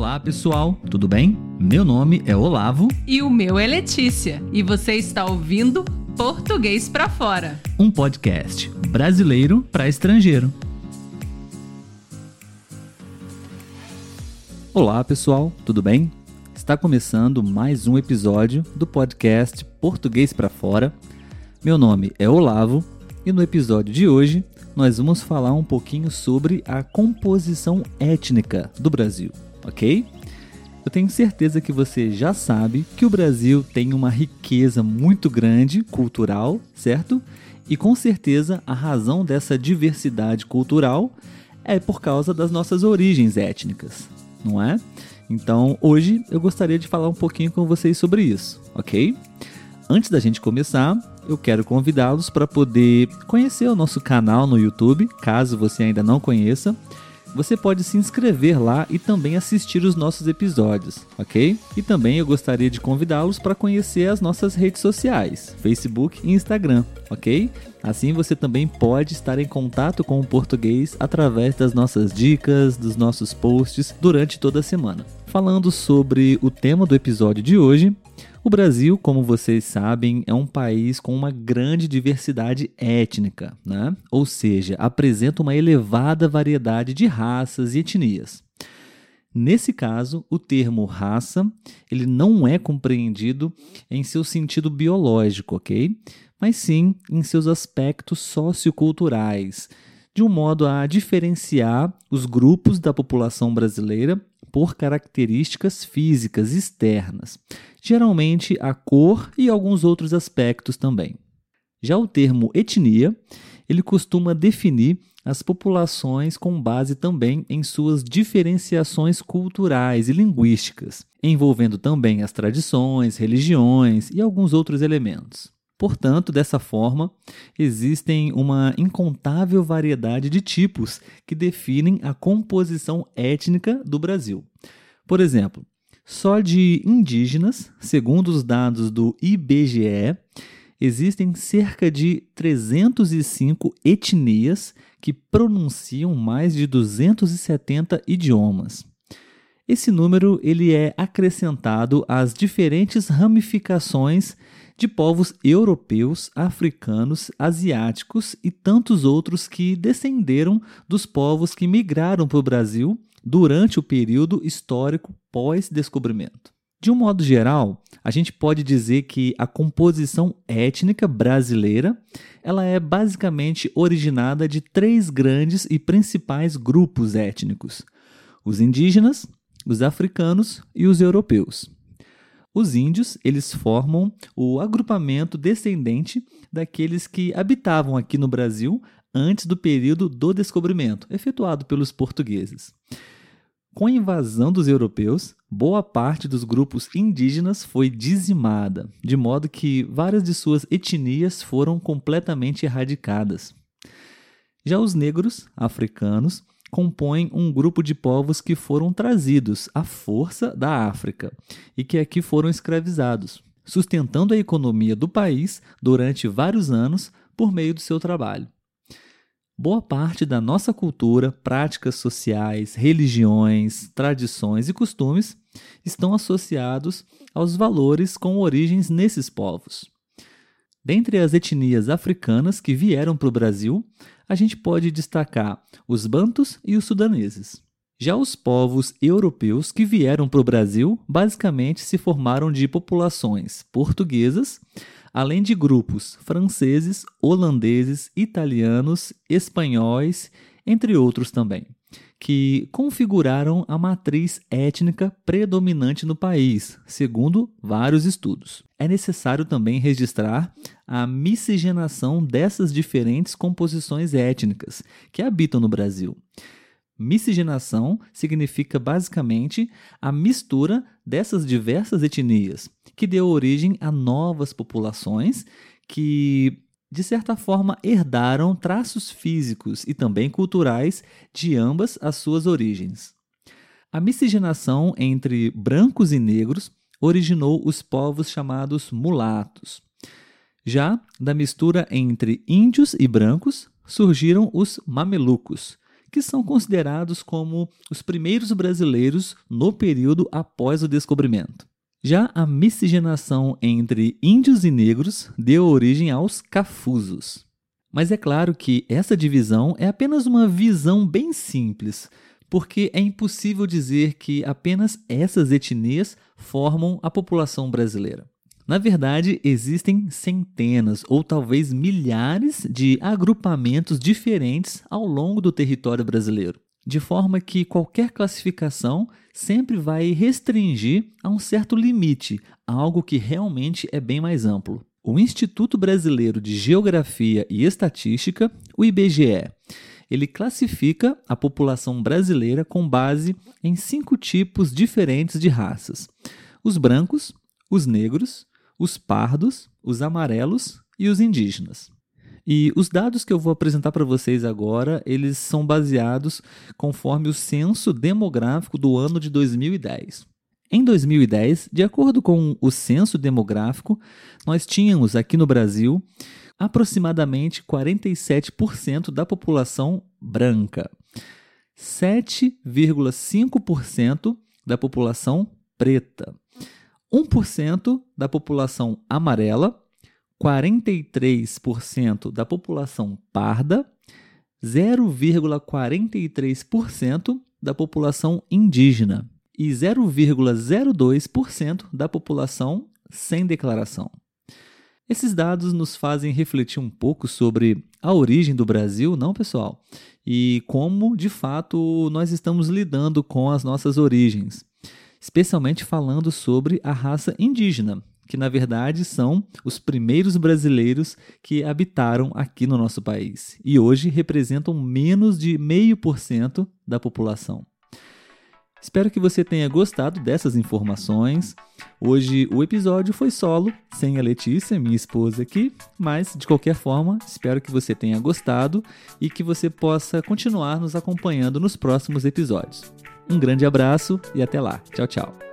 Olá, pessoal, tudo bem? Meu nome é Olavo. E o meu é Letícia. E você está ouvindo Português para Fora um podcast brasileiro para estrangeiro. Olá, pessoal, tudo bem? Está começando mais um episódio do podcast Português para Fora. Meu nome é Olavo e no episódio de hoje nós vamos falar um pouquinho sobre a composição étnica do Brasil, ok? Eu tenho certeza que você já sabe que o Brasil tem uma riqueza muito grande cultural, certo? E com certeza a razão dessa diversidade cultural é por causa das nossas origens étnicas, não é? Então hoje eu gostaria de falar um pouquinho com vocês sobre isso, ok? Antes da gente começar, eu quero convidá-los para poder conhecer o nosso canal no YouTube, caso você ainda não conheça. Você pode se inscrever lá e também assistir os nossos episódios, ok? E também eu gostaria de convidá-los para conhecer as nossas redes sociais, Facebook e Instagram, ok? Assim você também pode estar em contato com o português através das nossas dicas, dos nossos posts durante toda a semana. Falando sobre o tema do episódio de hoje, o Brasil, como vocês sabem, é um país com uma grande diversidade étnica, né? ou seja, apresenta uma elevada variedade de raças e etnias. Nesse caso, o termo raça ele não é compreendido em seu sentido biológico, ok? Mas sim em seus aspectos socioculturais, de um modo a diferenciar os grupos da população brasileira por características físicas externas, geralmente a cor e alguns outros aspectos também. Já o termo etnia, ele costuma definir as populações com base também em suas diferenciações culturais e linguísticas, envolvendo também as tradições, religiões e alguns outros elementos. Portanto, dessa forma, existem uma incontável variedade de tipos que definem a composição étnica do Brasil. Por exemplo, só de indígenas, segundo os dados do IBGE, existem cerca de 305 etnias que pronunciam mais de 270 idiomas. Esse número ele é acrescentado às diferentes ramificações de povos europeus, africanos, asiáticos e tantos outros que descenderam dos povos que migraram para o Brasil durante o período histórico pós-descobrimento. De um modo geral, a gente pode dizer que a composição étnica brasileira ela é basicamente originada de três grandes e principais grupos étnicos: os indígenas, os africanos e os europeus. Os índios, eles formam o agrupamento descendente daqueles que habitavam aqui no Brasil antes do período do descobrimento, efetuado pelos portugueses. Com a invasão dos europeus, boa parte dos grupos indígenas foi dizimada, de modo que várias de suas etnias foram completamente erradicadas. Já os negros, africanos, compõem um grupo de povos que foram trazidos à força da África e que aqui foram escravizados, sustentando a economia do país durante vários anos por meio do seu trabalho. Boa parte da nossa cultura, práticas sociais, religiões, tradições e costumes estão associados aos valores com origens nesses povos. Dentre as etnias africanas que vieram para o Brasil, a gente pode destacar os bantos e os sudaneses. Já os povos europeus que vieram para o Brasil basicamente se formaram de populações portuguesas, além de grupos franceses, holandeses, italianos, espanhóis, entre outros também que configuraram a matriz étnica predominante no país, segundo vários estudos. É necessário também registrar a miscigenação dessas diferentes composições étnicas que habitam no Brasil. Miscigenação significa basicamente a mistura dessas diversas etnias, que deu origem a novas populações que de certa forma, herdaram traços físicos e também culturais de ambas as suas origens. A miscigenação entre brancos e negros originou os povos chamados mulatos. Já da mistura entre índios e brancos surgiram os mamelucos, que são considerados como os primeiros brasileiros no período após o descobrimento. Já a miscigenação entre índios e negros deu origem aos cafusos. Mas é claro que essa divisão é apenas uma visão bem simples, porque é impossível dizer que apenas essas etnias formam a população brasileira. Na verdade, existem centenas ou talvez milhares de agrupamentos diferentes ao longo do território brasileiro, de forma que qualquer classificação sempre vai restringir a um certo limite, algo que realmente é bem mais amplo. O Instituto Brasileiro de Geografia e Estatística, o IBGE, ele classifica a população brasileira com base em cinco tipos diferentes de raças: os brancos, os negros, os pardos, os amarelos e os indígenas. E os dados que eu vou apresentar para vocês agora, eles são baseados conforme o censo demográfico do ano de 2010. Em 2010, de acordo com o censo demográfico, nós tínhamos aqui no Brasil aproximadamente 47% da população branca, 7,5% da população preta, 1% da população amarela, 43% da população parda, 0,43% da população indígena e 0,02% da população sem declaração. Esses dados nos fazem refletir um pouco sobre a origem do Brasil, não, pessoal? E como, de fato, nós estamos lidando com as nossas origens especialmente falando sobre a raça indígena, que na verdade são os primeiros brasileiros que habitaram aqui no nosso país e hoje representam menos de meio por cento da população. Espero que você tenha gostado dessas informações. Hoje o episódio foi solo, sem a Letícia, minha esposa aqui, mas de qualquer forma, espero que você tenha gostado e que você possa continuar nos acompanhando nos próximos episódios. Um grande abraço e até lá. Tchau, tchau.